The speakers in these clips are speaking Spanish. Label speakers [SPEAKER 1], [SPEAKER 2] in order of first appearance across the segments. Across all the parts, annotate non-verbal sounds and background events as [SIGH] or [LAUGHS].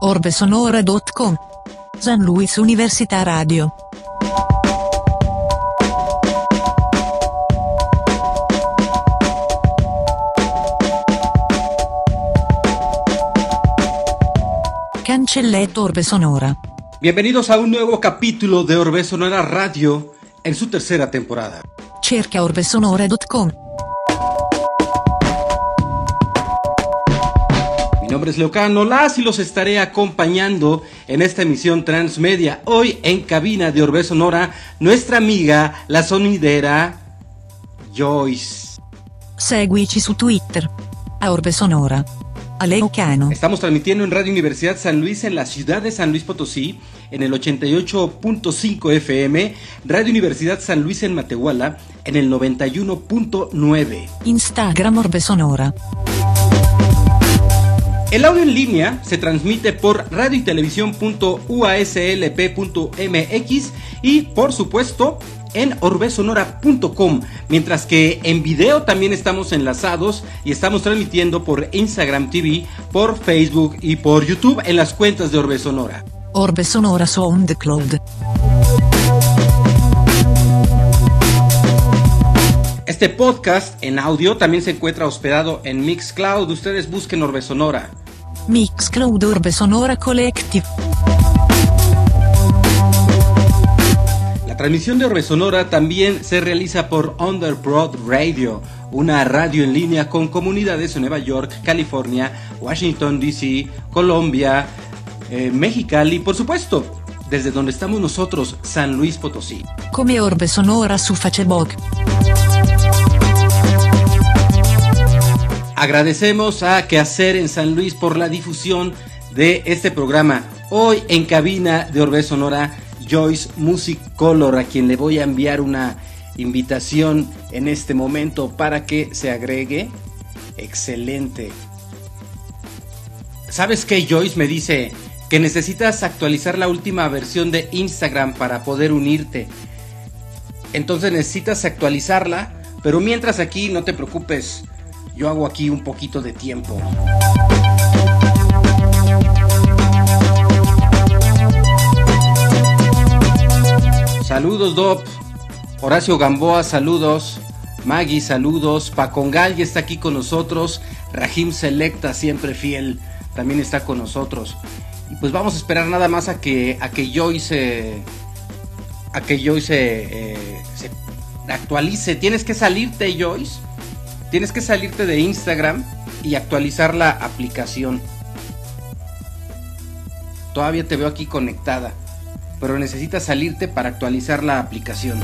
[SPEAKER 1] orbesonora.com. San Luis Università Radio. Cancelletto Orbe Sonora.
[SPEAKER 2] Bienvenidos a un nuevo capítulo de Orbe Sonora Radio en su tercera temporada.
[SPEAKER 1] Cerca orbesonora.com.
[SPEAKER 2] Mi nombre es Leocano Las y los estaré acompañando en esta emisión transmedia. Hoy en cabina de Orbe Sonora, nuestra amiga, la sonidera Joyce.
[SPEAKER 1] Seguici su Twitter. A Orbe Sonora. A Leucano.
[SPEAKER 2] Estamos transmitiendo en Radio Universidad San Luis en la ciudad de San Luis Potosí en el 88.5 FM, Radio Universidad San Luis en Matehuala en el 91.9.
[SPEAKER 1] Instagram Orbe Sonora.
[SPEAKER 2] El audio en línea se transmite por radio y televisión.uaslp.mx y por supuesto en orbesonora.com, mientras que en video también estamos enlazados y estamos transmitiendo por Instagram TV, por Facebook y por YouTube en las cuentas de Orbe Sonora.
[SPEAKER 1] Orbe Sonora SoundCloud.
[SPEAKER 2] Este podcast en audio también se encuentra hospedado en Mixcloud. Ustedes busquen Orbe Sonora.
[SPEAKER 1] Mixcloud Orbe Sonora Collective.
[SPEAKER 2] La transmisión de Orbe Sonora también se realiza por Underbroad Radio, una radio en línea con comunidades en Nueva York, California, Washington DC, Colombia, eh, Mexicali y por supuesto, desde donde estamos nosotros, San Luis Potosí.
[SPEAKER 1] Come Orbe Sonora su Facebook.
[SPEAKER 2] Agradecemos a Quehacer en San Luis por la difusión de este programa. Hoy en cabina de Orbe Sonora, Joyce Music Color, a quien le voy a enviar una invitación en este momento para que se agregue. Excelente. ¿Sabes qué, Joyce? Me dice que necesitas actualizar la última versión de Instagram para poder unirte. Entonces necesitas actualizarla, pero mientras aquí no te preocupes, yo hago aquí un poquito de tiempo. Saludos, Dop. Horacio Gamboa, saludos. Maggie, saludos. Pacongal ya está aquí con nosotros. Rajim Selecta, siempre fiel, también está con nosotros. Y pues vamos a esperar nada más a que, a que Joyce, a que Joyce eh, se actualice. Tienes que salirte, Joyce. Tienes que salirte de Instagram y actualizar la aplicación. Todavía te veo aquí conectada, pero necesitas salirte para actualizar la aplicación.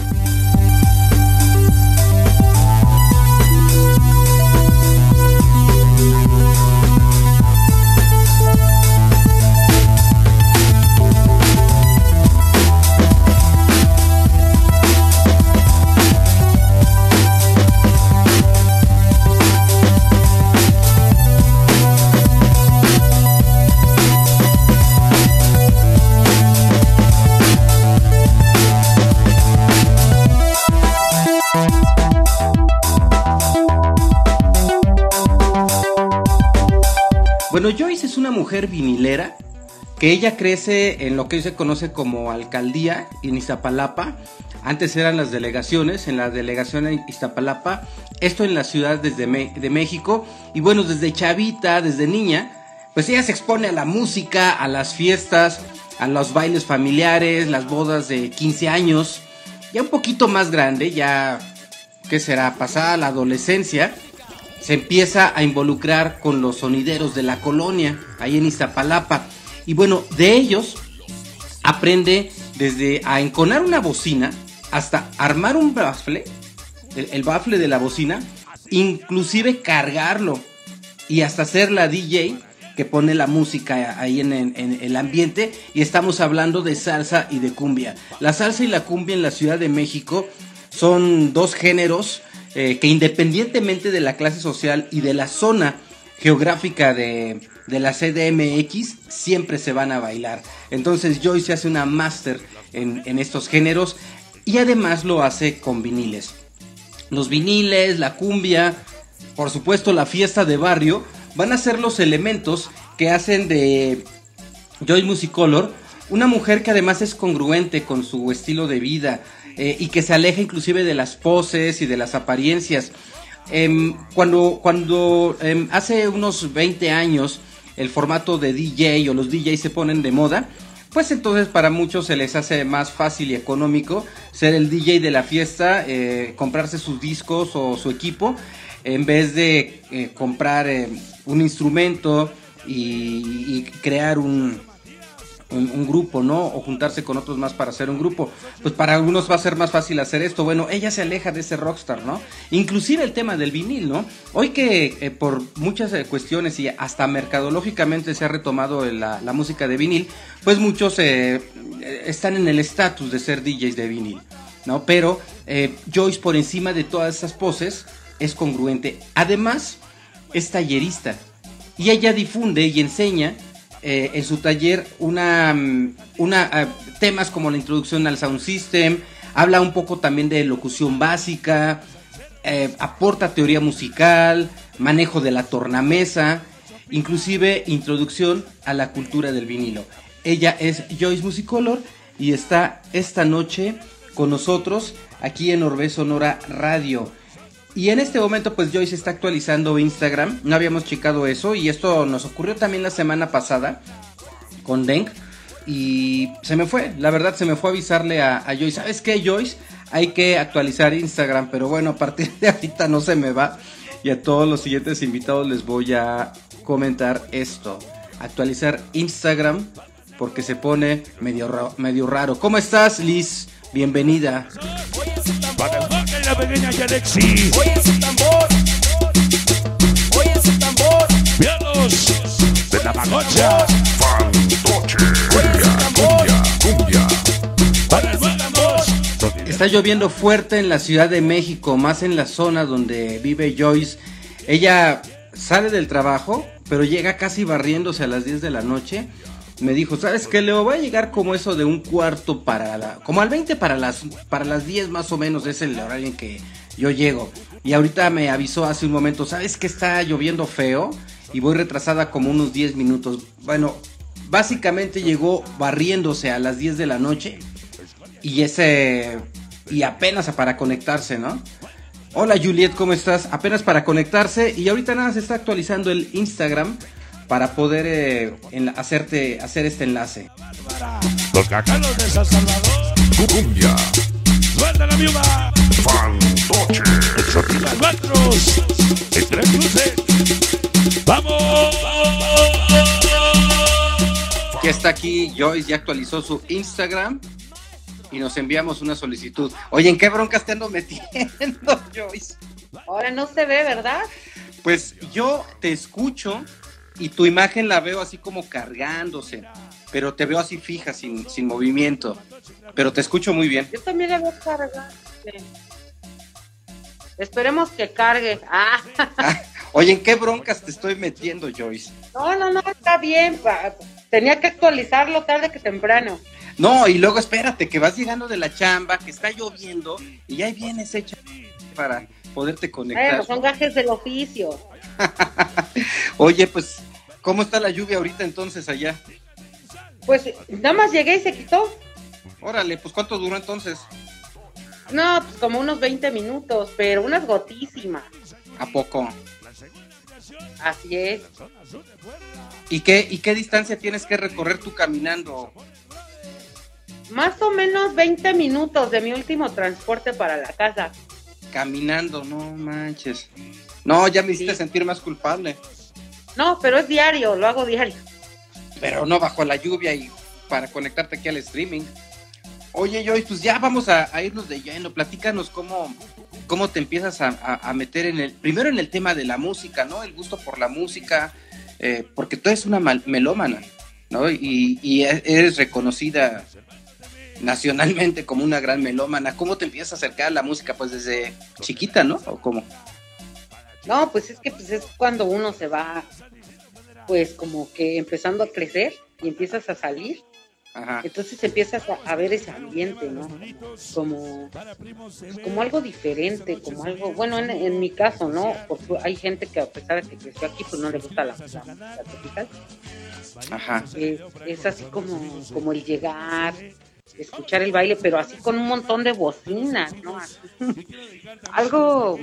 [SPEAKER 2] Mujer vinilera que ella crece en lo que se conoce como alcaldía en Iztapalapa. Antes eran las delegaciones, en la delegación en Iztapalapa, esto en la ciudad desde de México. Y bueno, desde chavita, desde niña, pues ella se expone a la música, a las fiestas, a los bailes familiares, las bodas de 15 años. Ya un poquito más grande, ya, ¿qué será? Pasada la adolescencia se empieza a involucrar con los sonideros de la colonia, ahí en Iztapalapa. Y bueno, de ellos aprende desde a enconar una bocina hasta armar un bafle, el, el bafle de la bocina, inclusive cargarlo y hasta ser la DJ que pone la música ahí en, en, en, el ambiente y estamos hablando de salsa y de cumbia. La salsa y la cumbia en la Ciudad de México son dos géneros eh, que independientemente de la clase social y de la zona geográfica de, de, la CDMX, siempre se van a bailar. Entonces Joyce hace una máster en, en estos géneros y además lo hace con viniles. Los viniles, la cumbia, por supuesto la fiesta de barrio, van a ser los elementos que hacen de Joyce Musicolor, una mujer que además es congruente con su estilo de vida eh, y que se aleja inclusive de las poses y de las apariencias. Em, cuando cuando em, hace unos 20 años el formato de DJ o los DJs se ponen de moda, pues entonces para muchos se les hace más fácil y económico ser el DJ de la fiesta, eh, comprarse sus discos o su equipo, en vez de eh, comprar un instrumento y crear un, un, grupo, ¿no? O juntarse con otros más para hacer un grupo. Pues para algunos va a ser más fácil hacer esto. Bueno, ella se aleja de ese rockstar, ¿no? Inclusive el tema del vinil, ¿no? Hoy que eh, por muchas eh, cuestiones y hasta mercadológicamente se ha retomado la, música de vinil, pues muchos eh, están en el estatus de ser DJs de vinil, ¿no? Pero Joyce por encima de todas esas poses es congruente. Además, es tallerista. Y ella difunde y enseña eh, en su taller una, mm, una eh, temas como la introducción al sound system, habla un poco también de locución básica, eh, aporta teoría musical, manejo de la tornamesa, inclusive introducción a la cultura del vinilo. Ella es Joyce Musicolor y está esta noche con nosotros aquí en Orbe Sonora Radio. Y en este momento pues Joyce está actualizando Instagram, no habíamos checado eso y esto nos ocurrió también la semana pasada con Denk. Y se me fue, la verdad se me fue avisarle a, Joyce, ¿sabes qué Joyce? Hay que actualizar Instagram, pero bueno, a partir de ahorita no se me va. Y a todos los siguientes invitados les voy a comentar esto, actualizar Instagram porque se pone medio, medio raro. ¿Cómo estás Liz? Bienvenida pequeña Yalexi. Oye ese tambor. Oye ese tambor. Vientos de la magocha. Fantoche. Cumbia, cumbia, Para el buen amor. Está lloviendo fuerte en la Ciudad de México, más en la zona donde vive Joyce. Ella sale del trabajo, pero llega casi barriéndose a las 10 de la noche me dijo, ¿sabes qué, Leo? Va a llegar como eso de un cuarto para la... Como al 20 para las, para las 10 más o menos es el horario en que yo llego. Y ahorita me avisó hace un momento, ¿sabes que está lloviendo feo? Y voy retrasada como unos 10 minutos. Bueno, básicamente llegó barriéndose a las 10 de la noche. Y ese... Y apenas para conectarse, ¿no? Hola Juliet, ¿cómo estás? Apenas para conectarse y ahorita nada se está actualizando el Instagram para poder eh, hacerte hacer este enlace. Los cacalos de San Salvador. Cumbia. Suelta la viuda. Fantoche. Exatilantros. Entre cruces. ¡Vamos! Ya está aquí Joyce, ya actualizó su Instagram y nos enviamos una solicitud. Oye, ¿en qué broncas te ando metiendo, [LAUGHS] Joyce?
[SPEAKER 3] Ahora no se ve, ¿verdad?
[SPEAKER 2] Pues yo te escucho, y tu imagen la veo así como cargándose, pero te veo así fija, sin, sin movimiento, pero te escucho muy bien.
[SPEAKER 3] Yo también la veo cargada. Esperemos que cargue. Ah.
[SPEAKER 2] Oye, ¿en qué broncas te estoy metiendo, Joyce?
[SPEAKER 3] No, no, no, está bien. Tenía que actualizarlo tarde que temprano.
[SPEAKER 2] No, y luego espérate, que vas llegando de la chamba, que está lloviendo, y ahí vienes hecha para poderte conectar.
[SPEAKER 3] son gajes del oficio. [LAUGHS]
[SPEAKER 2] Oye, pues, ¿cómo está la lluvia ahorita entonces allá?
[SPEAKER 3] Pues nada más llegué y se quitó.
[SPEAKER 2] Órale, pues ¿cuánto duró entonces?
[SPEAKER 3] No, pues como unos 20 minutos, pero unas gotísimas.
[SPEAKER 2] ¿A poco?
[SPEAKER 3] Así es.
[SPEAKER 2] ¿Y qué, ¿Y qué distancia tienes que recorrer tú caminando?
[SPEAKER 3] Más o menos 20 minutos de mi último transporte para la casa.
[SPEAKER 2] Caminando, no manches. No, ya me hiciste sentir más culpable.
[SPEAKER 3] No, pero es diario, lo hago diario.
[SPEAKER 2] Pero no bajo la lluvia y para conectarte aquí al streaming. Oye, Joyce, pues ya vamos a, irnos de lleno. Platícanos cómo, cómo te empiezas a, meter en el. Primero en el tema de la música, ¿no? El gusto por la música. Eh, porque tú eres una melómana, ¿no? Y, y eres reconocida nacionalmente como una gran melómana. ¿Cómo te empiezas a acercar a la música? Pues desde chiquita, ¿no? ¿O cómo?
[SPEAKER 3] No, pues es que pues es cuando uno se va, pues como que empezando a crecer y empiezas a salir Entonces empiezas a, ver ese ambiente, ¿no? Como, como algo diferente, como algo, bueno, en, mi caso, ¿no? Porque hay gente que a pesar de que creció aquí, pues no le gusta la, música tropical.
[SPEAKER 2] Ajá.
[SPEAKER 3] es así como, como el llegar, escuchar el baile, pero así con un montón de bocinas, ¿no? [LAUGHS] algo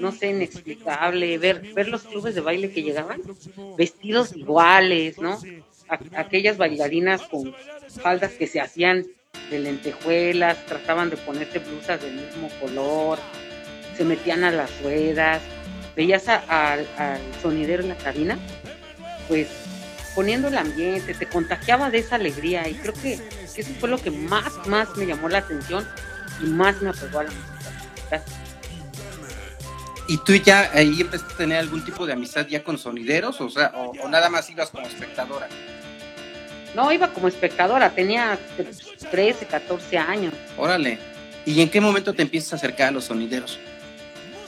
[SPEAKER 3] no sé, inexplicable, ver, ver los clubes de baile que llegaban, vestidos iguales, ¿no? aquellas bailarinas con faldas que se hacían de lentejuelas, trataban de ponerse blusas del mismo color, se metían a las ruedas, veías al sonidero en la cabina, pues poniendo el ambiente, te contagiaba de esa alegría y creo que, eso fue lo que más, más me llamó la atención y más me apegó a la música.
[SPEAKER 2] ¿Y tú ya ahí empezaste a tener algún tipo de amistad ya con sonideros? O sea, o, nada más ibas como espectadora.
[SPEAKER 3] No, iba como espectadora, tenía 13, 14 años.
[SPEAKER 2] Órale. ¿Y en qué momento te empiezas a acercar a los sonideros?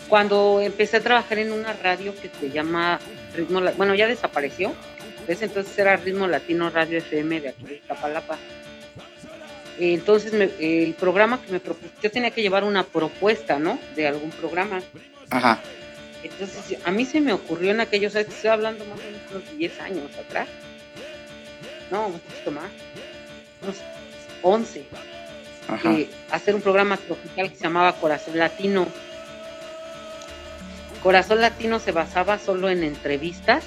[SPEAKER 3] Cuando empecé a trabajar en una radio que se llama Ritmo, bueno, ya desapareció. entonces era Ritmo Latino Radio FM de aquí de Capalapa. Entonces el programa que me propuso, yo tenía que llevar una propuesta, ¿no? De algún programa.
[SPEAKER 2] Ajá.
[SPEAKER 3] Entonces, a mí se me ocurrió en aquellos, estoy hablando más o menos unos 10 años atrás. No, un poquito más. Unos 11. Eh, hacer un programa tropical que se llamaba Corazón Latino. Corazón Latino se basaba solo en entrevistas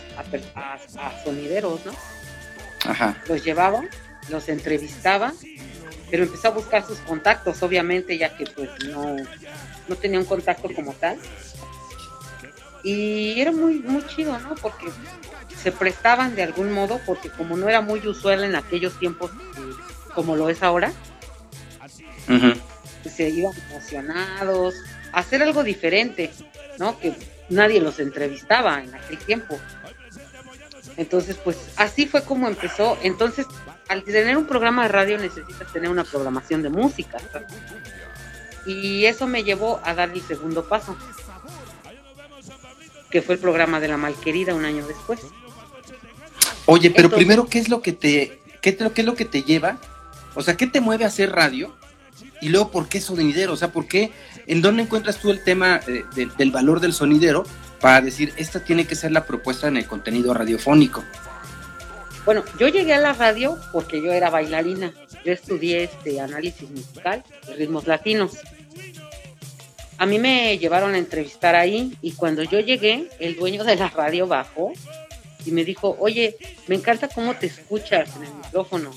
[SPEAKER 3] a, sonideros, ¿no?
[SPEAKER 2] Ajá.
[SPEAKER 3] Los llevaba, los entrevistaba, pero empezó a buscar sus contactos, obviamente, ya que pues no, no tenía un contacto como tal. Y era muy, muy chido, ¿no? Porque se prestaban de algún modo, porque como no era muy usual en aquellos tiempos eh, como lo es ahora, se iban emocionados a hacer algo diferente, ¿no? Que nadie los entrevistaba en aquel tiempo. Entonces, pues así fue como empezó. Entonces, al tener un programa de radio necesitas tener una programación de música. Y eso me llevó a dar el segundo paso que fue el programa de la malquerida un año después.
[SPEAKER 2] Oye, pero primero, ¿qué es lo que te, qué, qué es lo que te lleva? O sea, ¿qué te mueve a hacer radio? Y luego, ¿por qué sonidero? O sea, ¿por qué? ¿En dónde encuentras tú el tema eh, del valor del sonidero para decir, esta tiene que ser la propuesta en el contenido radiofónico?
[SPEAKER 3] Bueno, yo llegué a la radio porque yo era bailarina. Yo estudié este análisis musical ritmos latinos. A mí me llevaron a entrevistar ahí y cuando yo llegué, el dueño de la radio bajó y me dijo, oye, me encanta cómo te escuchas en el micrófono.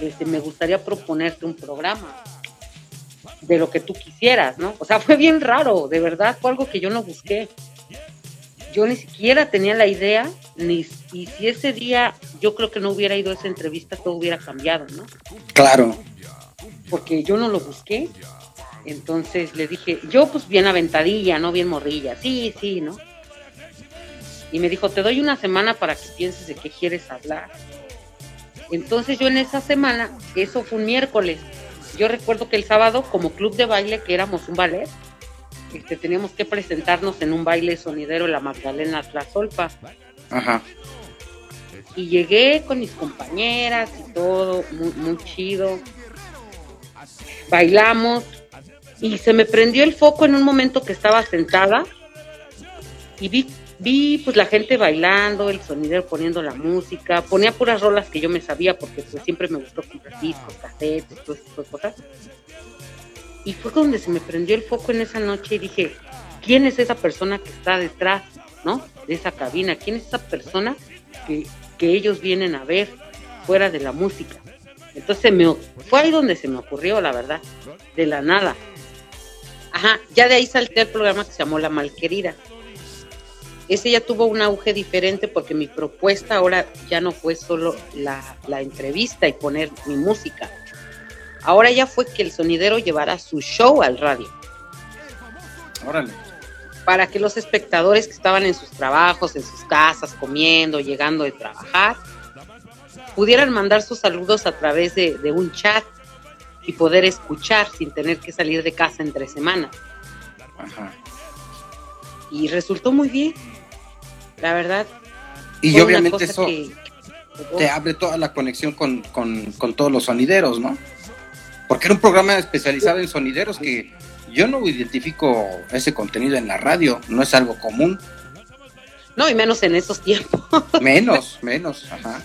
[SPEAKER 3] Este, me gustaría proponerte un programa de lo que tú quisieras, ¿no? O sea, fue bien raro, de verdad, fue algo que yo no busqué. Yo ni siquiera tenía la idea, ni y si ese día yo creo que no hubiera ido a esa entrevista, todo hubiera cambiado, ¿no?
[SPEAKER 2] Claro.
[SPEAKER 3] Porque yo no lo busqué, entonces le dije, yo pues bien aventadilla, no bien morrilla, sí, sí, ¿no? Y me dijo, te doy una semana para que pienses de qué quieres hablar. Entonces yo en esa semana, eso fue un miércoles, yo recuerdo que el sábado como club de baile, que éramos un ballet, este, teníamos que presentarnos en un baile sonidero en la Magdalena Tlazolpa.
[SPEAKER 2] Ajá.
[SPEAKER 3] Y llegué con mis compañeras y todo, muy, muy chido. Bailamos, y se me prendió el foco en un momento que estaba sentada y vi, vi pues la gente bailando, el sonidero poniendo la música, ponía puras rolas que yo me sabía porque pues siempre me gustó comprar discos, cassettes, tipo de cosas. Y fue donde se me prendió el foco en esa noche y dije, ¿quién es esa persona que está detrás, ¿no? De esa cabina, ¿quién es esa persona que, que ellos vienen a ver fuera de la música? Entonces me, fue ahí donde se me ocurrió, la verdad, de la nada. Ajá, ya de ahí salté al programa que se llamó La Malquerida. Ese ya tuvo un auge diferente porque mi propuesta ahora ya no fue solo la, entrevista y poner mi música. Ahora ya fue que el sonidero llevara su show al radio.
[SPEAKER 2] Órale.
[SPEAKER 3] Para que los espectadores que estaban en sus trabajos, en sus casas, comiendo, llegando de trabajar, pudieran mandar sus saludos a través de, de un chat y poder escuchar sin tener que salir de casa entre semanas.
[SPEAKER 2] Ajá.
[SPEAKER 3] Y resultó muy bien, la verdad.
[SPEAKER 2] Y obviamente eso, te abre toda la conexión con, todos los sonideros, ¿no? Porque era un programa especializado en sonideros que yo no identifico ese contenido en la radio, no es algo común.
[SPEAKER 3] No, y menos en esos tiempos. [LAUGHS]
[SPEAKER 2] Menos, menos, ajá.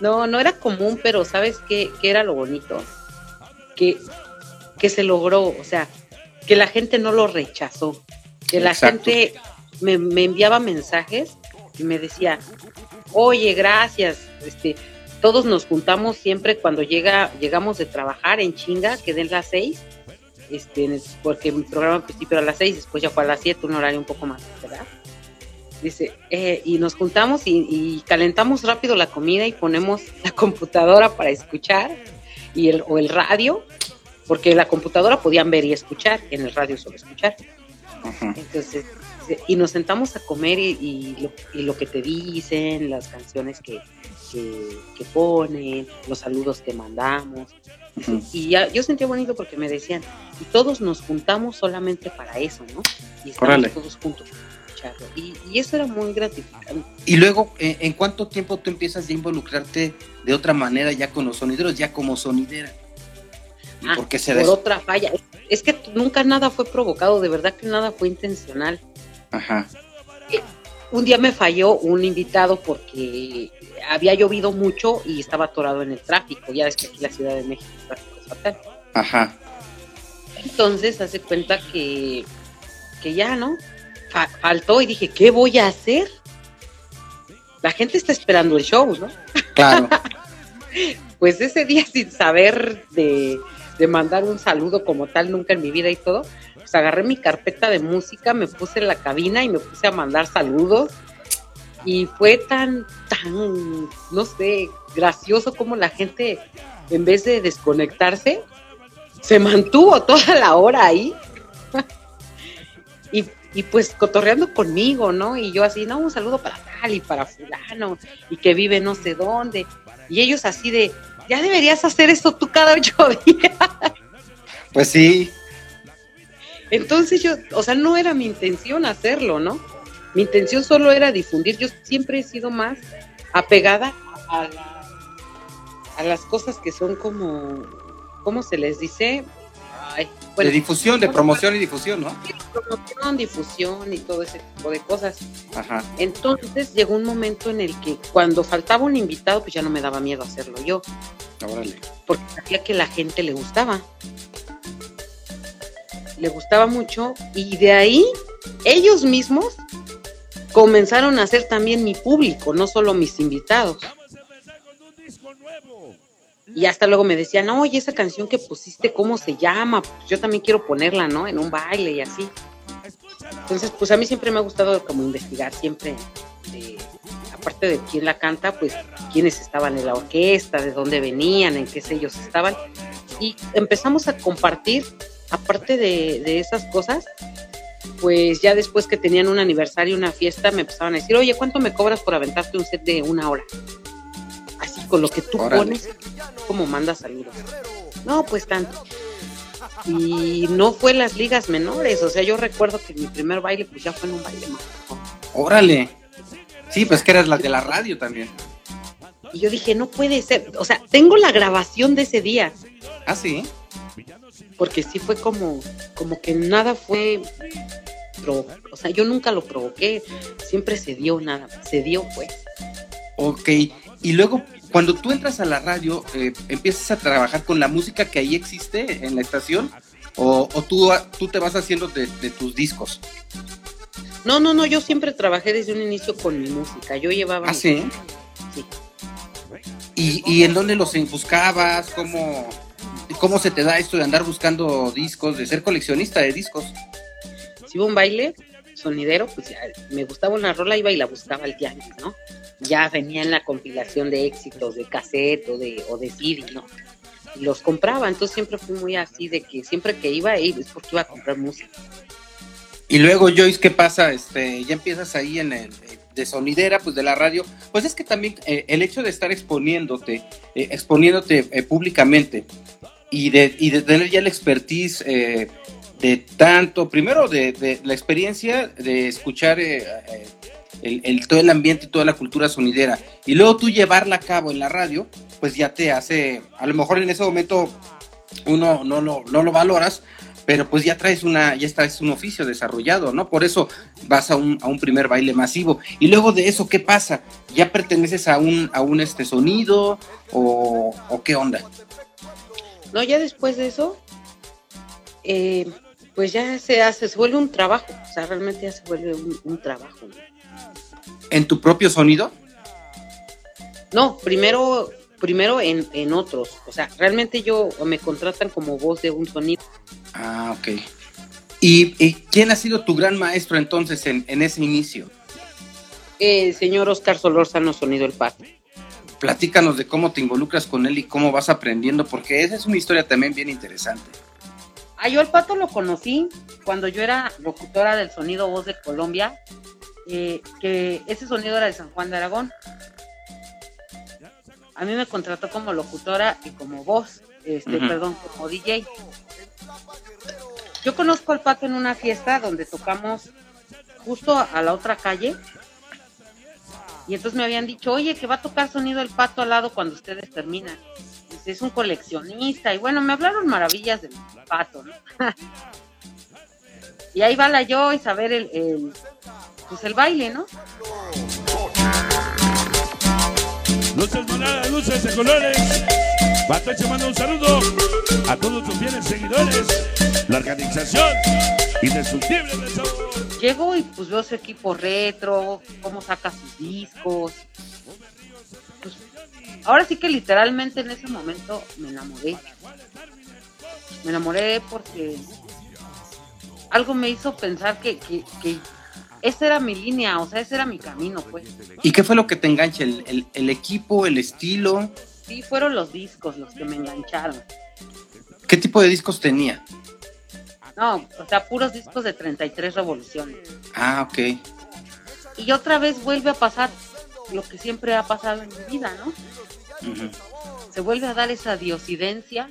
[SPEAKER 3] No, no era común, pero ¿sabes qué, qué era lo bonito? Que, que se logró, o sea, que la gente no lo rechazó, que la gente me, enviaba mensajes y me decía, oye, gracias, este, todos nos juntamos siempre cuando llega, llegamos de trabajar en chinga, que den las seis, este, porque mi programa al principio era a las seis, después ya fue a las siete, un horario un poco más, ¿verdad? Dice, eh, y nos juntamos y, calentamos rápido la comida y ponemos [LAUGHS] la computadora para escuchar y el, o el radio, porque la computadora podían ver y escuchar, en el radio solo escuchar. Entonces, y nos sentamos a comer y, lo, que te dicen, las canciones que, que, ponen, los saludos que mandamos. Y ya, yo sentía bonito porque me decían, y todos nos juntamos solamente para eso, ¿no? Y estamos todos juntos. Y, y, eso era muy gratificante.
[SPEAKER 2] Y luego, ¿en cuánto tiempo tú empiezas a involucrarte de otra manera ya con los sonideros, ya como sonidera?
[SPEAKER 3] Ah, por qué se por otra falla. Es que nunca nada fue provocado, de verdad que nada fue intencional. Ajá. Un día me falló un invitado porque había llovido mucho y estaba atorado en el tráfico. Ya ves que aquí la Ciudad de México el tráfico es fatal. Ajá. Entonces hace cuenta que, que ya, ¿no? faltó y dije, ¿qué voy a hacer? La gente está esperando el show, ¿no? Claro. [LAUGHS] pues ese día sin saber de, de mandar un saludo como tal nunca en mi vida y todo, pues agarré mi carpeta de música, me puse en la cabina y me puse a mandar saludos. Y fue tan, tan, no sé, gracioso como la gente, en vez de desconectarse, se mantuvo toda la hora ahí. [LAUGHS] y, y pues cotorreando conmigo, ¿no? Y yo así, no, un saludo para tal y para fulano, y que vive no sé dónde. Y ellos así de, ya deberías hacer esto tú cada ocho [LAUGHS] días.
[SPEAKER 2] Pues sí.
[SPEAKER 3] Entonces yo, o sea, no era mi intención hacerlo, ¿no? Mi intención solo era difundir. Yo siempre he sido más apegada a, a las cosas que son como, ¿cómo se les dice?
[SPEAKER 2] de difusión, de promoción y difusión, ¿no?
[SPEAKER 3] Promoción, difusión y todo ese tipo de cosas. Ajá. Entonces llegó un momento en el que cuando faltaba un invitado, pues ya no me daba miedo hacerlo yo. Órale. Porque sabía que la gente le gustaba. Le gustaba mucho y de ahí ellos mismos comenzaron a ser también mi público, no solo mis invitados. Y hasta luego me decían, oye, esa canción que pusiste, ¿cómo se llama? Pues yo también quiero ponerla, ¿no? En un baile y así. Entonces, pues a mí siempre me ha gustado como investigar, siempre, aparte de quién la canta, pues quiénes estaban en la orquesta, de dónde venían, en qué sellos estaban. Y empezamos a compartir, aparte de, de esas cosas, pues ya después que tenían un aniversario, una fiesta, me empezaban a decir, oye, ¿cuánto me cobras por aventarte un set de una hora? Así con lo que tú pones, como manda saludos. No, pues tanto. Y no fue en las ligas menores, o sea, yo recuerdo que mi primer baile pues ya fue en un baile más.
[SPEAKER 2] Órale. Sí, pues que eras la de la radio también.
[SPEAKER 3] Y yo dije, no puede ser, o sea, tengo la grabación de ese día.
[SPEAKER 2] Ah, sí.
[SPEAKER 3] Porque sí fue como, como que nada fue, o sea, yo nunca lo provoqué, siempre se dio nada, se dio pues.
[SPEAKER 2] Ok, y luego cuando tú entras a la radio, eh, ¿empiezas a trabajar con la música que ahí existe en la estación? ¿O, tú, tú te vas haciendo de, tus discos?
[SPEAKER 3] No, no, no, yo siempre trabajé desde un inicio con mi música. Yo llevaba.
[SPEAKER 2] ¿Ah, sí? Sí. ¿Y, en dónde los buscabas? ¿Cómo, ¿Cómo se te da esto de andar buscando discos, de ser coleccionista de discos?
[SPEAKER 3] Si hubo un baile, sonidero, pues ya me gustaba una rola, iba y la buscaba al tianguis, ¿no? Ya venía en la compilación de éxitos de cassette o de, o de CD, ¿no? Y los compraba, entonces siempre fui muy así de que siempre que iba ahí es porque iba a comprar música.
[SPEAKER 2] Y luego, Joyce, ¿qué pasa? Este, ya empiezas ahí en el de sonidera, pues de la radio, pues es que también eh, el hecho de estar exponiéndote, eh, exponiéndote eh, públicamente y de, y tener ya la expertise de tanto, primero de, la experiencia de escuchar eh, eh, el, todo el ambiente y toda la cultura sonidera, y luego tú llevarla a cabo en la radio, pues ya te hace, a lo mejor en ese momento uno no lo, no lo valoras, pero pues ya traes una, ya traes un oficio desarrollado, ¿no? Por eso vas a un, a un primer baile masivo. Y luego de eso, ¿qué pasa? ¿Ya perteneces a un, a un este sonido o, o qué onda?
[SPEAKER 3] No, ya después de eso, eh, pues ya se hace, se vuelve un trabajo, o sea, realmente ya se vuelve un, trabajo.
[SPEAKER 2] ¿En tu propio sonido?
[SPEAKER 3] No, primero primero en, en, otros. O sea, realmente yo me contratan como voz de un sonido.
[SPEAKER 2] Ah, ok. ¿Y, quién ha sido tu gran maestro entonces en, ese inicio?
[SPEAKER 3] El señor Oscar Solórzano Sonido El Pato.
[SPEAKER 2] Platícanos de cómo te involucras con él y cómo vas aprendiendo, porque esa es una historia también bien interesante.
[SPEAKER 3] Ah, yo el Pato lo conocí cuando yo era locutora del Sonido Voz de Colombia, eh, que ese sonido era de San Juan de Aragón. A mí me contrató como locutora y como voz, este, perdón, como DJ. Yo conozco al Pato en una fiesta donde tocamos justo a la otra calle. Y entonces me habían dicho, oye, que va a tocar sonido el pato al lado cuando ustedes terminan. es un coleccionista. Y bueno, me hablaron maravillas del pato, ¿no? [LAUGHS] y ahí va la yo y saber el, el, pues el baile, ¿no?
[SPEAKER 4] Luces moradas, luces de colores. Batoche manda un saludo a todos tus fieles seguidores. La organización indestructible de sabor.
[SPEAKER 3] Llego y pues veo su equipo retro, cómo saca sus discos. Pues, ahora sí que literalmente en ese momento me enamoré. Me enamoré porque algo me hizo pensar que, que, que esa era mi línea, o sea, ese era mi camino, pues.
[SPEAKER 2] ¿Y qué fue lo que te engancha? ¿El, equipo, el estilo?
[SPEAKER 3] Sí, fueron los discos los que me engancharon.
[SPEAKER 2] ¿Qué tipo de discos tenía?
[SPEAKER 3] No, o sea, puros discos de 33 revoluciones.
[SPEAKER 2] Ah, ok.
[SPEAKER 3] Y otra vez vuelve a pasar lo que siempre ha pasado en mi vida, ¿no? Se vuelve a dar esa diosidencia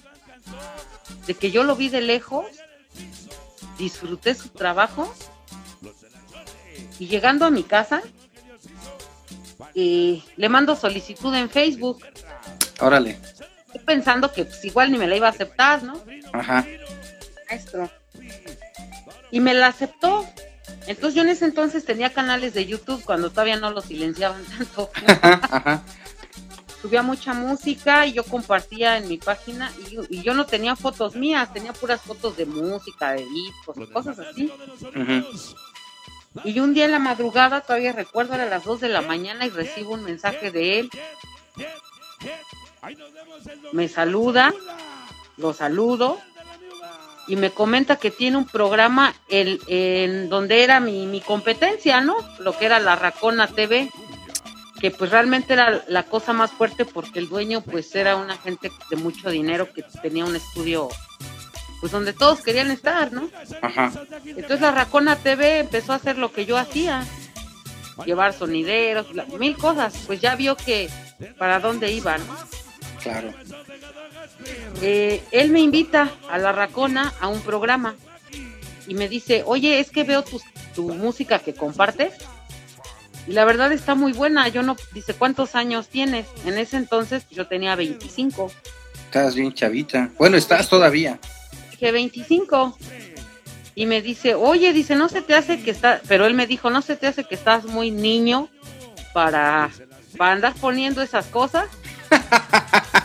[SPEAKER 3] de que yo lo vi de lejos, disfruté su trabajo y llegando a mi casa, y le mando solicitud en Facebook.
[SPEAKER 2] Órale.
[SPEAKER 3] Pensando que pues, igual ni me la iba a aceptar, ¿no?
[SPEAKER 2] Ajá.
[SPEAKER 3] Maestro. Y me la aceptó. Entonces yo en ese entonces tenía canales de YouTube cuando todavía no lo silenciaban [LAUGHS] tanto. Ajá, Subía mucha música y yo compartía en mi página y, yo no tenía fotos mías, tenía puras fotos de música, de discos, cosas así. Ajá. Y un día en la madrugada, todavía recuerdo, era las 2 de la mañana y recibo un mensaje de él. Me saluda, lo saludo y me comenta que tiene un programa el, en donde era mi, mi competencia, ¿no? Lo que era la Racona TV, que pues realmente era la cosa más fuerte porque el dueño pues era una gente de mucho dinero que tenía un estudio pues donde todos querían estar, ¿no? Ajá. Entonces la Racona TV empezó a hacer lo que yo hacía, llevar sonideros, mil cosas, pues ya vio que para dónde iban.
[SPEAKER 2] Claro.
[SPEAKER 3] Eh, él me invita a la Racona a un programa y me dice, oye, es que veo tu, tu música que compartes y la verdad está muy buena. Yo no, dice, ¿cuántos años tienes? En ese entonces yo tenía 25.
[SPEAKER 2] Estás bien chavita. Bueno, estás todavía
[SPEAKER 3] que 25. Y me dice, oye, dice, no se te hace que está, pero él me dijo, no se te hace que estás muy niño para, para andar poniendo esas cosas. [LAUGHS]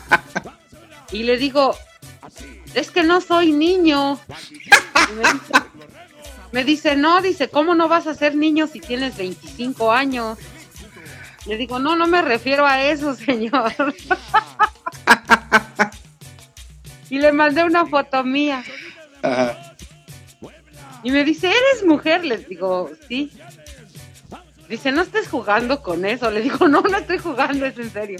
[SPEAKER 3] y le digo, es que no soy niño. me, dice, no, dice, ¿cómo no vas a ser niño si tienes 25 años? Le digo, no, no me refiero a eso, [LAUGHS] señor. y le mandé una foto mía. Y me dice, ¿eres mujer? Les digo, sí. Dice, no estés jugando con eso. Le digo, no, no estoy jugando, es en serio.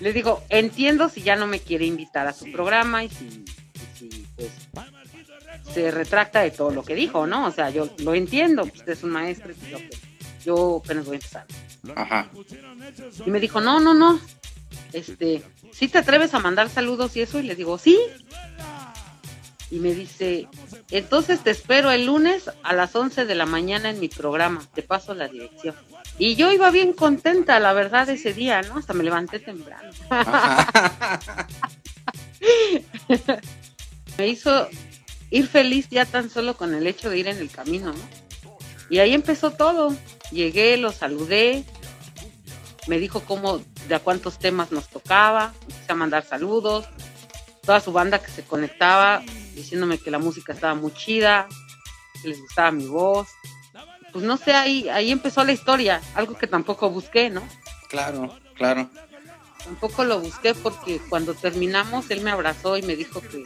[SPEAKER 3] Le digo, entiendo si ya no me quiere invitar a su programa y si, pues, se retracta de todo lo que dijo, ¿no? O sea, yo lo entiendo, usted es un maestro, yo apenas voy a empezar. Ajá. Y me dijo, no, no, no, este, ¿sí te atreves a mandar saludos y eso? Y le digo, sí. y me dice, entonces te espero el lunes a las 11 de la mañana en mi programa, te paso la dirección. Y yo iba bien contenta, la verdad, ese día, ¿no? Hasta me levanté temprano. [LAUGHS] me hizo ir feliz ya tan solo con el hecho de ir en el camino, ¿no? Y ahí empezó todo. Llegué, lo saludé, me dijo cómo, de a cuántos temas nos tocaba, empecé a mandar saludos, toda su banda que se conectaba, diciéndome que la música estaba muy chida, que les gustaba mi voz. Pues no sé, ahí, ahí empezó la historia, algo que tampoco busqué, ¿no?
[SPEAKER 2] Claro, claro.
[SPEAKER 3] Tampoco lo busqué porque cuando terminamos él me abrazó y me dijo que,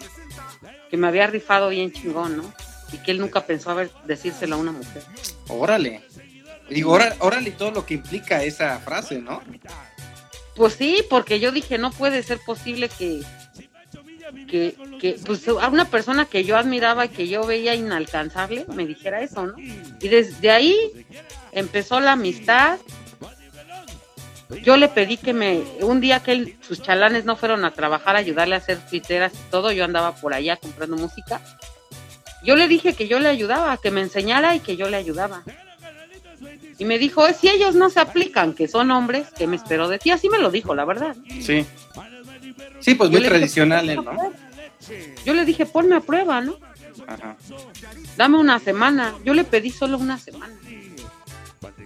[SPEAKER 3] que me había rifado bien chingón, ¿no? Y que él nunca pensó haber decírselo a una mujer.
[SPEAKER 2] Órale. Digo, órale, órale todo lo que implica esa frase, ¿no?
[SPEAKER 3] Pues sí, porque yo dije, no puede ser posible que, que, que pues, a una persona que yo admiraba y que yo veía inalcanzable me dijera eso, ¿no? Y desde ahí empezó la amistad. Yo le pedí que me, un día que él, sus chalanes no fueron a trabajar, a ayudarle a hacer twitteras y todo, yo andaba por allá comprando música. Yo le dije que yo le ayudaba, que me enseñara y que yo le ayudaba. Y me dijo, si ellos no se aplican, que son hombres, que me espero de ti. Así me lo dijo, la verdad.
[SPEAKER 2] Sí. Sí, pues
[SPEAKER 3] Yo
[SPEAKER 2] muy
[SPEAKER 3] le dije,
[SPEAKER 2] tradicional,
[SPEAKER 3] "Ponme
[SPEAKER 2] ¿no?
[SPEAKER 3] a prueba". Yo le dije, ponme a prueba, ¿no?
[SPEAKER 2] Ajá.
[SPEAKER 3] Dame una semana. Yo le pedí solo una semana.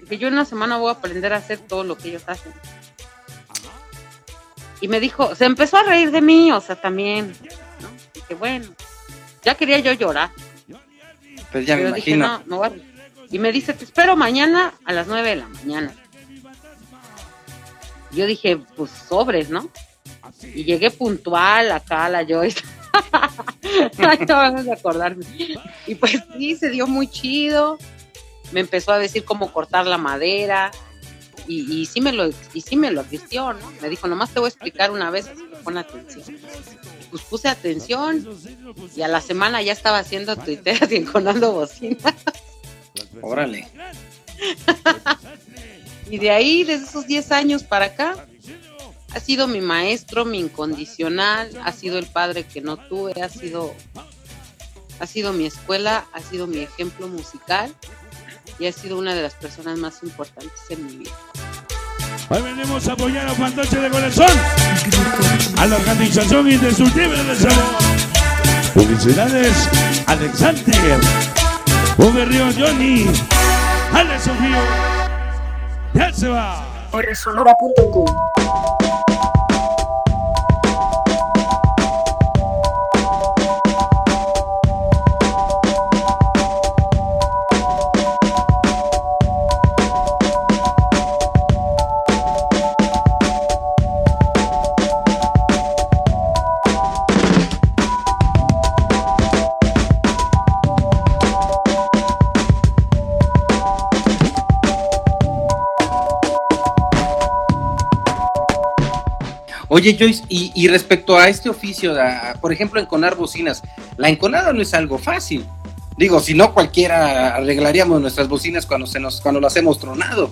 [SPEAKER 3] Que yo en una semana voy a aprender a hacer todo lo que ellos hacen. Y me dijo, se empezó a reír de mí, o sea, también. ¿no? Dije, bueno, ya quería yo llorar.
[SPEAKER 2] Pues ya me
[SPEAKER 3] dije,
[SPEAKER 2] imagino.
[SPEAKER 3] no, no. Y me dice, te espero mañana a las nueve de la mañana. Yo dije, pues sobres, ¿no? Y llegué puntual acá a la Joyce. [LAUGHS] Ay, no a acordarme. Y pues sí, se dio muy chido. Me empezó a decir cómo cortar la madera. Y, y sí me lo y sí me lo advirtió, ¿no? Me dijo, nomás te voy a explicar una vez, así que pon atención. Pues puse atención y a la semana ya estaba haciendo tuiteras y enconando bocinas.
[SPEAKER 2] Órale. [LAUGHS]
[SPEAKER 3] Y de ahí, desde esos 10 años para acá, ha sido mi maestro, mi incondicional, ha sido el padre que no tuve, ha sido, ha sido mi escuela, ha sido mi ejemplo musical y ha sido una de las personas más importantes en mi vida.
[SPEAKER 4] Hoy venimos a apoyar a Fantoche de Corazón, a la organización indestructible del sabor. Felicidades, Alexander, Uber Río Johnny, Alex Sofío, ya se va.
[SPEAKER 5] Oresonora.com
[SPEAKER 2] Oye, Joyce, y, y respecto a este oficio, a- por ejemplo, enconar bocinas, la enconada no es algo fácil. Digo, si no, cualquiera arreglaríamos nuestras bocinas cuando se nos, cuando las hemos tronado.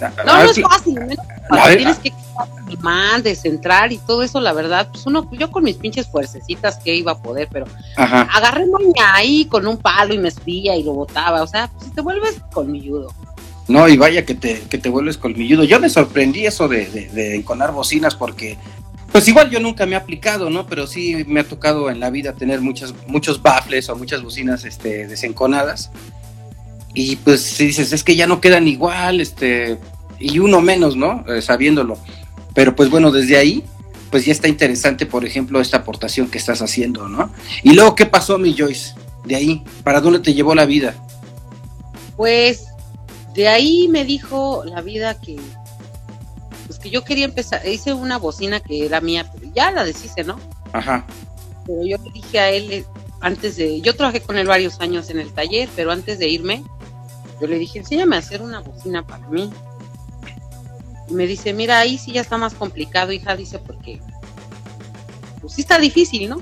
[SPEAKER 3] No, no es fácil, ¿no? Cuando
[SPEAKER 2] ver,
[SPEAKER 3] tienes que quitar el imán, descentrar y todo eso, la verdad, pues uno, yo con mis pinches fuercecitas que iba a poder, pero
[SPEAKER 2] Ajá.
[SPEAKER 3] agarré maña ahí con un palo y me espía y lo botaba, o sea, pues te vuelves colmilludo.
[SPEAKER 2] No, y vaya que te, que te vuelves colmilludo. Yo me sorprendí eso de, de, enconar bocinas porque, pues igual yo nunca me he aplicado, ¿no? Pero sí me ha tocado en la vida tener muchas, muchos baffles o muchas bocinas este, desenconadas. Y pues si dices, es que ya no quedan igual, este, y uno menos, ¿no? Eh, sabiéndolo. Pero pues bueno, desde ahí, pues ya está interesante, por ejemplo, esta aportación que estás haciendo, ¿no? Y luego, ¿qué pasó, mi Joyce? De ahí, ¿para dónde te llevó la vida?
[SPEAKER 3] Pues de ahí me dijo la vida que pues que yo quería empezar, hice una bocina que era mía, pero ya la deshice, ¿no?
[SPEAKER 2] Ajá.
[SPEAKER 3] Pero yo le dije a él eh, antes de, yo trabajé con él varios años en el taller, pero antes de irme, yo le dije, enséñame a hacer una bocina para mí. Y me dice, mira, ahí sí ya está más complicado, hija, dice, porque pues sí está difícil, ¿no?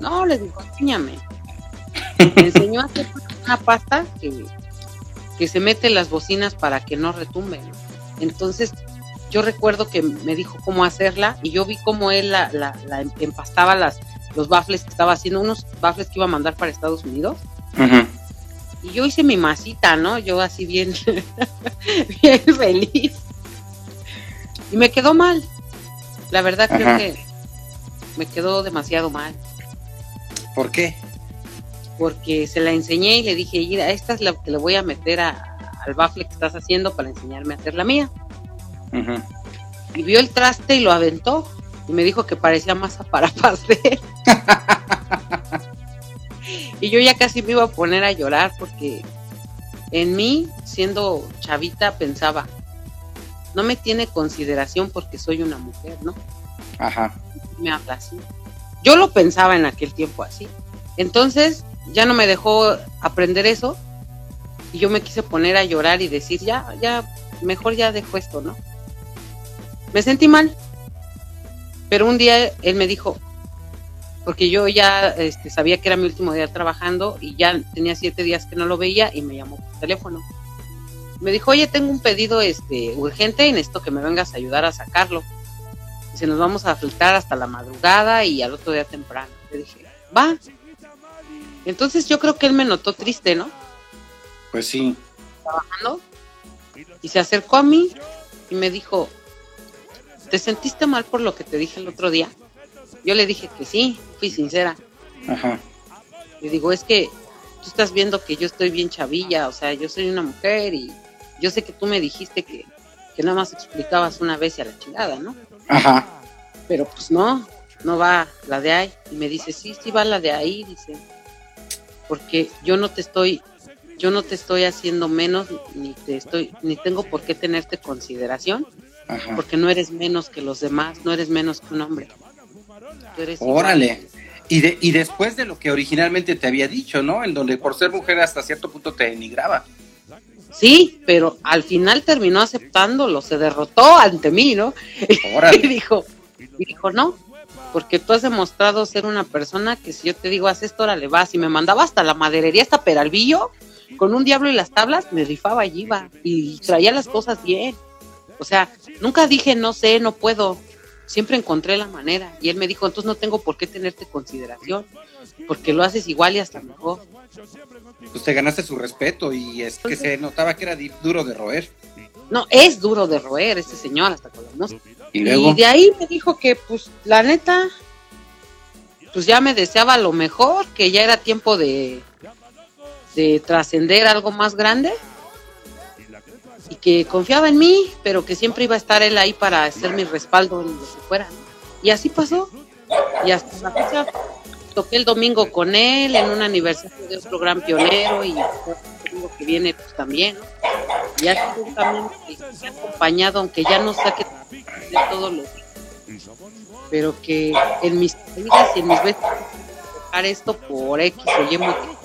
[SPEAKER 3] No, le digo, enséñame. [LAUGHS] Me enseñó a hacer una pasta que, que se mete las bocinas para que no retumben. Entonces, yo recuerdo que me dijo cómo hacerla y yo vi cómo él la, la- la empastaba las, los baffles que estaba haciendo, unos baffles que iba a mandar para Estados Unidos. Y yo hice mi masita, ¿no? Yo así bien, [LAUGHS] bien feliz. Y me quedó mal. La verdad creo que me quedó demasiado mal.
[SPEAKER 2] ¿Por qué?
[SPEAKER 3] Porque se la enseñé y le dije, mira, esta es la que le voy a meter a- al bafle que estás haciendo para enseñarme a hacer la mía. Y vio el traste y lo aventó. Y me dijo que parecía masa para [LAUGHS] pastel. y yo ya casi me iba a poner a llorar porque en mí, siendo chavita, pensaba, no me tiene consideración porque soy una mujer, ¿no?
[SPEAKER 2] Ajá.
[SPEAKER 3] me habla así. Yo lo pensaba en aquel tiempo así. Entonces ya no me dejó aprender eso y yo me quise poner a llorar y decir, ya, ya, mejor ya dejo esto, ¿no? Me sentí mal. Pero un día él me dijo, porque yo ya este, sabía que era mi último día trabajando y ya tenía siete días que no lo veía y me llamó por teléfono. Me dijo, oye, tengo un pedido este, urgente y necesito que me vengas a ayudar a sacarlo. Dice, nos vamos a fletar hasta la madrugada y al otro día temprano. Le dije, va. Entonces yo creo que él me notó triste, ¿no?
[SPEAKER 2] Pues sí.
[SPEAKER 3] Trabajando. Y se acercó a mí y me dijo, ¿te sentiste mal por lo que te dije el otro día? Yo le dije que sí, fui sincera.
[SPEAKER 2] Ajá.
[SPEAKER 3] Le digo, es que tú estás viendo que yo estoy bien chavilla, o sea, yo soy una mujer y yo sé que tú me dijiste que, que nada más explicabas una vez y a la chingada, ¿no?
[SPEAKER 2] Ajá.
[SPEAKER 3] pero pues no, no va la de ahí. Y me dice, sí, sí va la de ahí, dice, porque yo no te estoy, yo no te estoy haciendo menos, ni te estoy, ni tengo por qué tenerte consideración,
[SPEAKER 2] Ajá.
[SPEAKER 3] porque no eres menos que los demás, no eres menos que un hombre.
[SPEAKER 2] Órale. Y, de, y después de lo que originalmente te había dicho, ¿no? En donde por ser mujer hasta cierto punto te denigraba.
[SPEAKER 3] Sí, pero al final terminó aceptándolo, se derrotó ante mí, ¿no? [LAUGHS] Y dijo, y dijo, no, porque tú has demostrado ser una persona que si yo te digo, haz esto, ahora le vas. Y me mandaba hasta la maderería, hasta Peralvillo, con un diablo y las tablas, me rifaba y iba. Y traía las cosas bien. O sea, nunca dije, no sé, no puedo. Siempre encontré la manera. Y él me dijo, entonces no tengo por qué tenerte consideración, porque lo haces igual y hasta mejor.
[SPEAKER 2] Pues te ganaste su respeto y es que se notaba que era duro de roer.
[SPEAKER 3] No, es duro de roer este señor hasta con la música.
[SPEAKER 2] Y luego.
[SPEAKER 3] Y de ahí me dijo que, pues, la neta, pues ya me deseaba lo mejor, que ya era tiempo de, de trascender algo más grande y que confiaba en mí, pero que siempre iba a estar él ahí para hacer mi respaldo en lo que fuera. ¿no? Y así pasó. Y hasta la fecha toqué el domingo con él en un aniversario de otro gran pionero y domingo que viene pues también, ¿no? Y ha sido un camino que me ha acompañado, aunque ya no saque de todos los días, pero que en mis vidas y en mis veces dejar esto por X o Y motivo.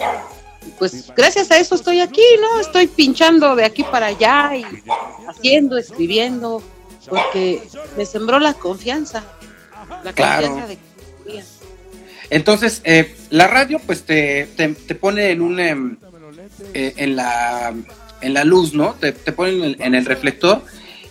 [SPEAKER 3] Y pues gracias a eso estoy aquí, ¿no? Estoy pinchando de aquí para allá y haciendo, escribiendo, porque me sembró la confianza, la
[SPEAKER 2] Claro.
[SPEAKER 3] confianza de que.
[SPEAKER 2] Entonces, eh, la radio, pues te, te, te pone en un. Eh, en, la, en la luz, ¿no? Te, te pone en el, reflector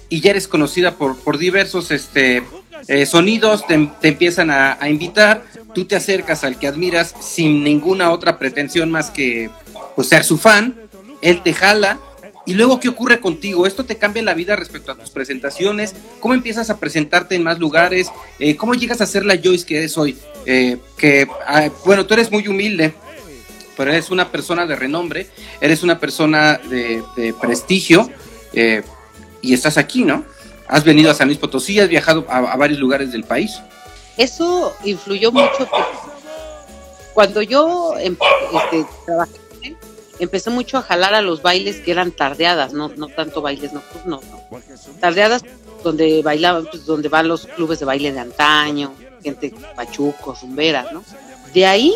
[SPEAKER 2] y ya eres conocida por, por diversos este, eh, sonidos, te, te empiezan a, a invitar, tú te acercas al que admiras sin ninguna otra pretensión más que pues, ser su fan, él te jala. ¿Y luego qué ocurre contigo? ¿Esto te cambia la vida respecto a tus presentaciones? ¿Cómo empiezas a presentarte en más lugares? Eh, ¿Cómo llegas a ser la Joyce que eres hoy? Eh, que, ah, bueno, tú eres muy humilde, pero eres una persona de renombre, eres una persona de, prestigio eh, y estás aquí, ¿no? Has venido a San Luis Potosí, has viajado a, varios lugares del país.
[SPEAKER 3] Eso influyó mucho cuando yo em- este, trabajé empecé mucho a jalar a los bailes que eran tardeadas, no, no tanto bailes nocturnos, ¿no? Tardeadas donde bailaban, pues, donde van los clubes de baile de antaño, gente pachuco, rumbera, ¿no? De ahí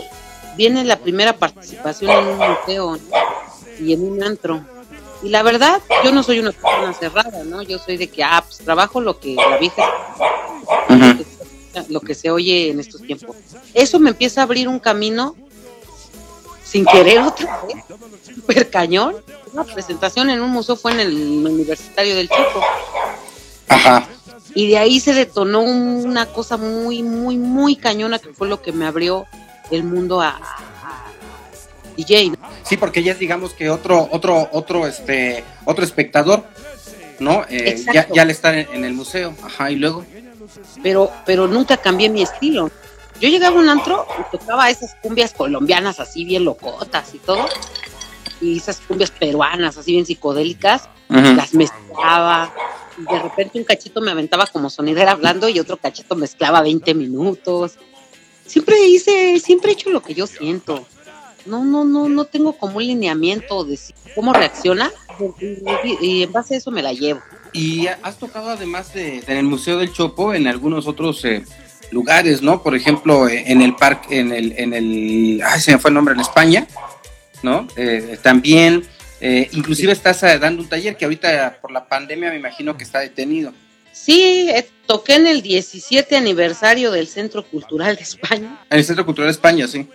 [SPEAKER 3] viene la primera participación en un museo ¿no? y en un antro. Y la verdad, yo no soy una persona cerrada, ¿no? Yo soy de que, ah, pues trabajo lo que la vieja lo que se oye en estos tiempos. Eso me empieza a abrir un camino sin querer otra vez, super cañón. Una presentación en un museo fue en el Universitario del Chico.
[SPEAKER 2] Ajá.
[SPEAKER 3] Y de ahí se detonó una cosa muy, muy, muy cañona que fue lo que me abrió el mundo a, DJ.
[SPEAKER 2] Sí, porque ya es digamos que otro, otro, otro, este, otro espectador, ¿no? Eh, ya, ya le está en, el museo, ajá, y luego.
[SPEAKER 3] Pero, pero nunca cambié mi estilo. Yo llegaba a un antro y tocaba esas cumbias colombianas así bien locotas y todo, y esas cumbias peruanas así bien psicodélicas, las mezclaba, y de repente un cachito me aventaba como sonidera hablando y otro cachito mezclaba 20 minutos. Siempre hice, siempre he hecho lo que yo siento no, no, no, no tengo como un lineamiento de cómo reacciona y en base a eso me la llevo.
[SPEAKER 2] Y has tocado además de, en el Museo del Chopo en algunos otros eh, lugares, ¿no? Por ejemplo, eh, en el parque, en el, en el, ay, se me fue el nombre, en España, ¿no? Eh, también, inclusive estás dando un taller que ahorita por la pandemia me imagino que está detenido.
[SPEAKER 3] Sí, toqué en el 17 aniversario del Centro Cultural de España.
[SPEAKER 2] En el Centro Cultural de España, sí.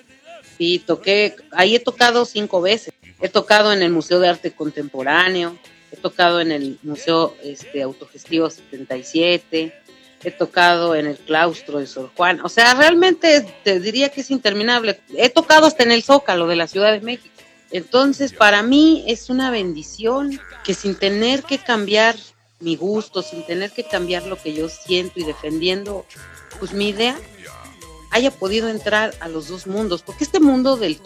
[SPEAKER 3] Sí, toqué, ahí he tocado cinco veces. He tocado en el Museo de Arte Contemporáneo, he tocado en el Museo este, Autogestivo 77, he tocado en el claustro de Sor Juan. O sea, realmente te diría que es interminable. He tocado hasta en el Zócalo de la Ciudad de México. Entonces, para mí es una bendición que sin tener que cambiar mi gusto, sin tener que cambiar lo que yo siento y defendiendo, pues mi idea, haya podido entrar a los dos mundos, porque este mundo del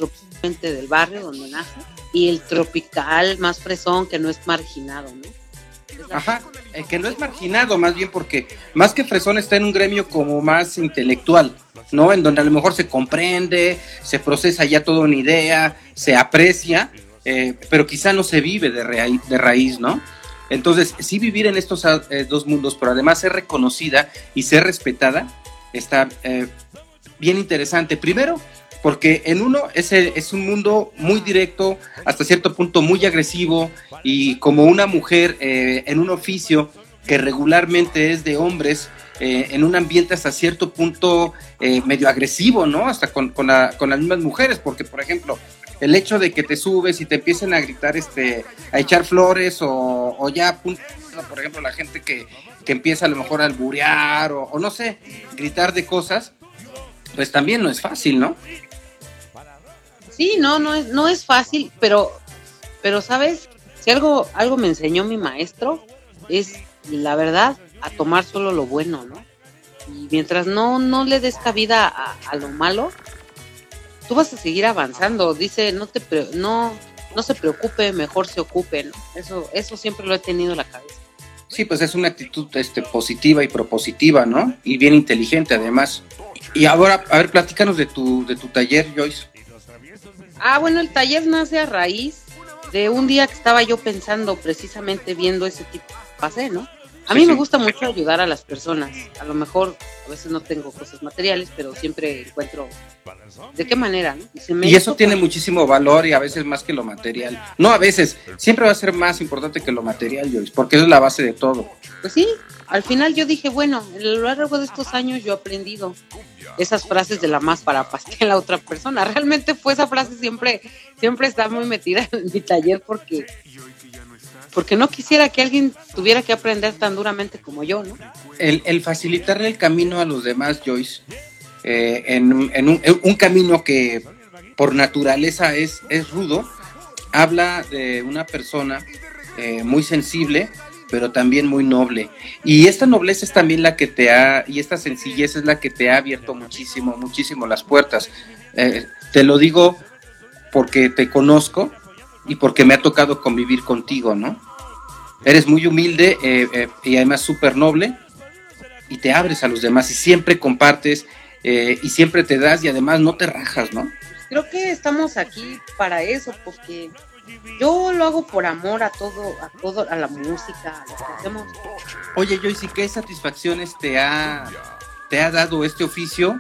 [SPEAKER 3] del barrio donde nace y el tropical más fresón que no es marginado, ¿no?
[SPEAKER 2] Ajá, el que no es marginado, más bien porque más que fresón está en un gremio como más intelectual, ¿no? En donde a lo mejor se comprende, se procesa ya toda una idea, se aprecia, eh, pero quizá no se vive de, de raíz, ¿no? Entonces, sí vivir en estos eh, dos mundos, pero además ser reconocida y ser respetada, está eh, bien interesante. Primero, porque en uno es, es un mundo muy directo, hasta cierto punto muy agresivo, y como una mujer eh, en un oficio que regularmente es de hombres, en un ambiente hasta cierto punto medio agresivo, ¿no? Hasta con, con, las mismas mujeres, porque por ejemplo, el hecho de que te subes y te empiecen a gritar, este, a echar flores o, ya, por ejemplo, la gente que, que empieza a lo mejor a alburear o, o no sé, gritar de cosas, pues también no es fácil, ¿no?
[SPEAKER 3] Sí, no, no es, no es fácil, pero, pero sabes, si algo, algo me enseñó mi maestro, es la verdad, a tomar solo lo bueno, ¿no? Y mientras no, no le des cabida a, lo malo, tú vas a seguir avanzando. Dice, no te no, no se preocupe, mejor se ocupe, ¿no? Eso, eso siempre lo he tenido en la cabeza.
[SPEAKER 2] Sí, pues es una actitud este, positiva y propositiva, ¿no? Y bien inteligente además. Y ahora, a ver, platícanos de tu, de tu taller, Joyce.
[SPEAKER 3] Ah, bueno, el taller nace a raíz de un día que estaba yo pensando precisamente viendo ese tipo de pase, ¿no? A mí me gusta mucho ayudar a las personas. A lo mejor a veces no tengo cosas materiales, pero siempre encuentro de qué manera.
[SPEAKER 2] ¿no? Y, eso tiene muchísimo valor y a veces más que lo material. No, a veces, siempre va a ser más importante que lo material, Joyce, porque eso es la base de todo.
[SPEAKER 3] Pues sí, al final yo dije, bueno, a lo largo de estos años yo he aprendido esas frases de la más para pastel a otra persona. [LAUGHS] Realmente fue esa frase siempre, siempre está muy metida en mi taller porque, porque no quisiera que alguien tuviera que aprender tan duramente como yo, ¿no?
[SPEAKER 2] El, facilitarle el camino a los demás, Joyce, eh, en, un, camino que por naturaleza es, es rudo, habla de una persona eh, muy sensible, pero también muy noble. Y esta nobleza es también la que te ha, y esta sencillez es la que te ha abierto muchísimo, muchísimo las puertas. Eh, te lo digo porque te conozco y porque me ha tocado convivir contigo, ¿no? Eres muy humilde eh, eh, y además súper noble y te abres a los demás y siempre compartes y siempre te das y además no te rajas, ¿no?
[SPEAKER 3] Creo que estamos aquí para eso, porque yo lo hago por amor a todo, a todo, a la música, a lo que hacemos.
[SPEAKER 2] Oye, Joyce, ¿qué satisfacciones te ha, te ha dado este oficio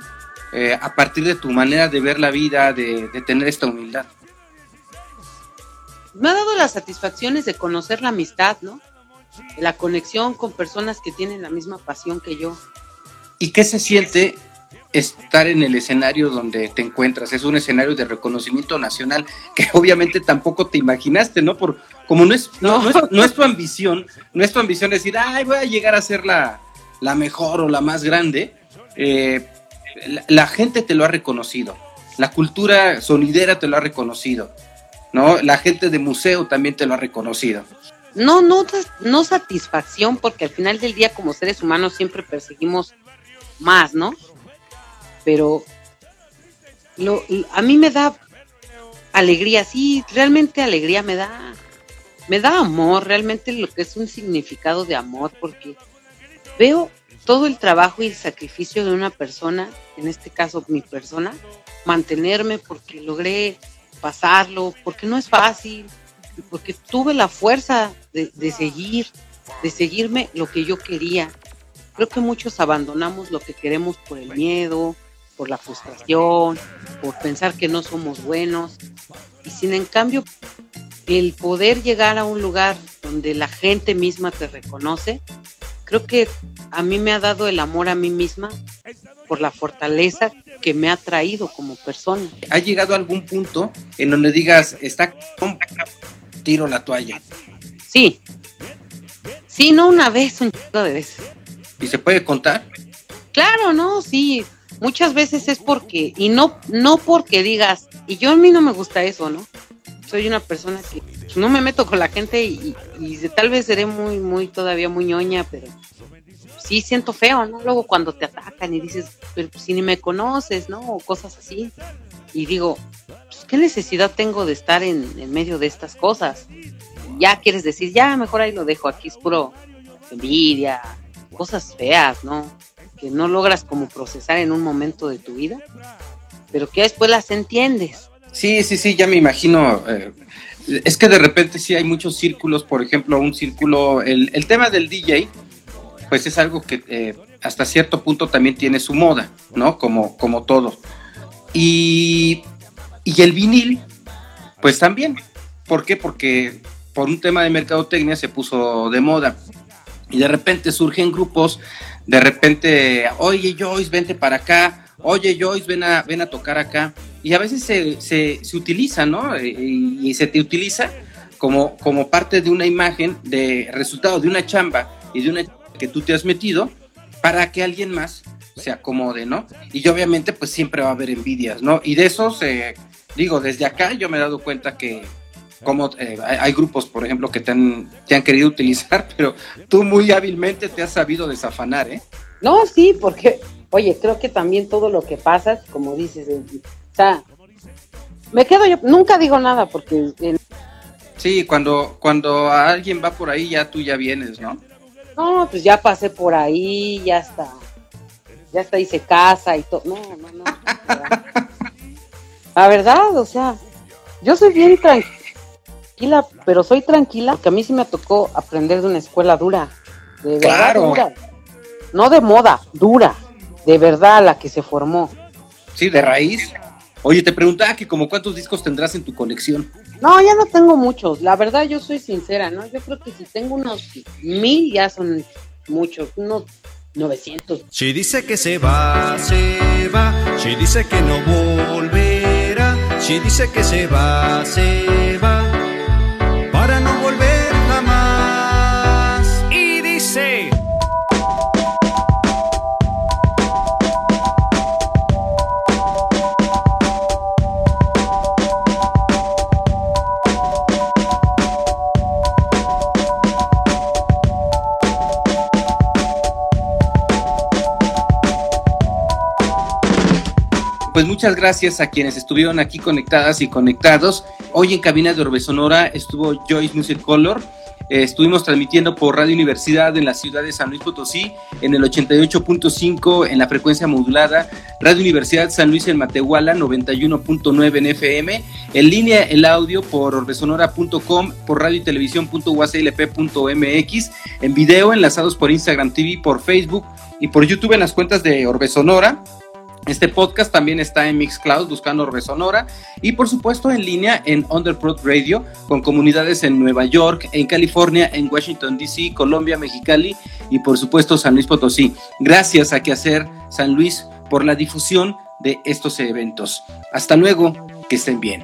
[SPEAKER 2] eh, a partir de tu manera de ver la vida, de, tener esta humildad?
[SPEAKER 3] Me ha dado las satisfacciones de conocer la amistad, ¿no? La conexión con personas que tienen la misma pasión que yo.
[SPEAKER 2] ¿Y qué se siente estar en el escenario donde te encuentras. Es un escenario de reconocimiento nacional que [LAUGHS] obviamente tampoco te imaginaste, ¿no? Por, como no es, no, no, es, tu ambición, no es tu ambición decir, ay, voy a llegar a ser la, la mejor o la más grande, eh, la, gente te lo ha reconocido, la cultura sonidera te lo ha reconocido, ¿no? La gente de museo también te lo ha reconocido.
[SPEAKER 3] No, no, no satisfacción, porque al final del día como seres humanos siempre perseguimos más, ¿no? Pero lo, a mí me da alegría, sí, realmente alegría me da, me da amor, realmente lo que es un significado de amor, porque veo todo el trabajo y el sacrificio de una persona, en este caso mi persona, mantenerme porque logré pasarlo, porque no es fácil, porque tuve la fuerza de, de seguir, de seguirme lo que yo quería. Creo que muchos abandonamos lo que queremos por el miedo, por la frustración, por pensar que no somos buenos. Y sin en cambio, el poder llegar a un lugar donde la gente misma te reconoce, creo que a mí me ha dado el amor a mí misma por la fortaleza que me ha traído como persona.
[SPEAKER 2] ¿Ha llegado a algún punto en donde digas, está tiro la toalla?
[SPEAKER 3] Sí. Sí, no una vez, un chico de veces.
[SPEAKER 2] ¿Y se puede contar?
[SPEAKER 3] Claro, no, sí. Muchas veces es porque, y no, no porque digas, y yo a mí no me gusta eso, ¿no? Soy una persona que no me meto con la gente y, y tal vez seré muy, muy, todavía muy ñoña, pero sí siento feo, ¿no? Luego cuando te atacan y dices, pero si ni me conoces, ¿no? O cosas así. Y digo, pues, ¿qué necesidad tengo de estar en, medio de estas cosas? Ya quieres decir, ya mejor ahí lo dejo, aquí es puro envidia, cosas feas, ¿no? Que no logras como procesar en un momento de tu vida, pero que después las entiendes.
[SPEAKER 2] Sí, sí, sí, ya me imagino. Eh, es que de repente sí hay muchos círculos, por ejemplo, un círculo, el, el tema del DJ, pues es algo que eh, hasta cierto punto también tiene su moda, ¿no? Como, como todo. Y, y el vinil, pues también. ¿Por qué? Porque por un tema de mercadotecnia se puso de moda. Y de repente surgen grupos, de repente, oye Joyce, vente para acá, oye Joyce, ven a, ven a tocar acá. Y a veces se, se, se utiliza, ¿no? Y, y, se te utiliza como, como parte de una imagen, de resultado de una chamba y de una que tú te has metido para que alguien más se acomode, ¿no? Y obviamente pues siempre va a haber envidias, ¿no? Y de eso se, digo, desde acá yo me he dado cuenta que como eh, hay grupos, por ejemplo, que te han, te han querido utilizar, [LAUGHS] pero tú muy hábilmente te has sabido desafanar, ¿eh?
[SPEAKER 3] No, sí, porque, oye, creo que también todo lo que pasa, como dices, o sea, me quedo yo, nunca digo nada porque...
[SPEAKER 2] Sí, cuando, cuando alguien va por ahí ya tú ya vienes, ¿no?
[SPEAKER 3] No, pues ya pasé por ahí, ya está. Ya está, hice casa y todo. No, no, no. La verdad, o sea, yo soy bien tranquila, pero soy tranquila porque a mí sí me tocó aprender de una escuela dura. De verdad,
[SPEAKER 2] claro.
[SPEAKER 3] dura. No de moda, dura. De verdad, la que se formó.
[SPEAKER 2] Sí, de raíz. Oye, te preguntaba que como cuántos discos tendrás en tu colección.
[SPEAKER 3] No, ya no tengo muchos. La verdad, yo soy sincera, ¿no? Yo creo que si tengo unos mil, ya son muchos, unos 900.
[SPEAKER 5] Si dice que se va, se va. Si dice que no volverá. Si dice que se va, se va.
[SPEAKER 2] Pues muchas gracias a quienes estuvieron aquí conectadas y conectados. Hoy en cabina de Orbe Sonora estuvo Joyce Music Color. Eh, estuvimos transmitiendo por Radio Universidad en la ciudad de San Luis Potosí, en el 88.5 en la frecuencia modulada, Radio Universidad San Luis en Matehuala 91.9 en FM, en línea el audio por orbesonora.com, por radio y televisión.uaclp.mx, en video enlazados por Instagram TV, por Facebook y por YouTube en las cuentas de Orbe Sonora. Este podcast también está en Mixcloud buscando Resonora y por supuesto en línea en Underprod Radio con comunidades en Nueva York, en California, en Washington DC, Colombia, Mexicali y por supuesto San Luis Potosí. Gracias a Quehacer San Luis por la difusión de estos eventos. Hasta luego, que estén bien.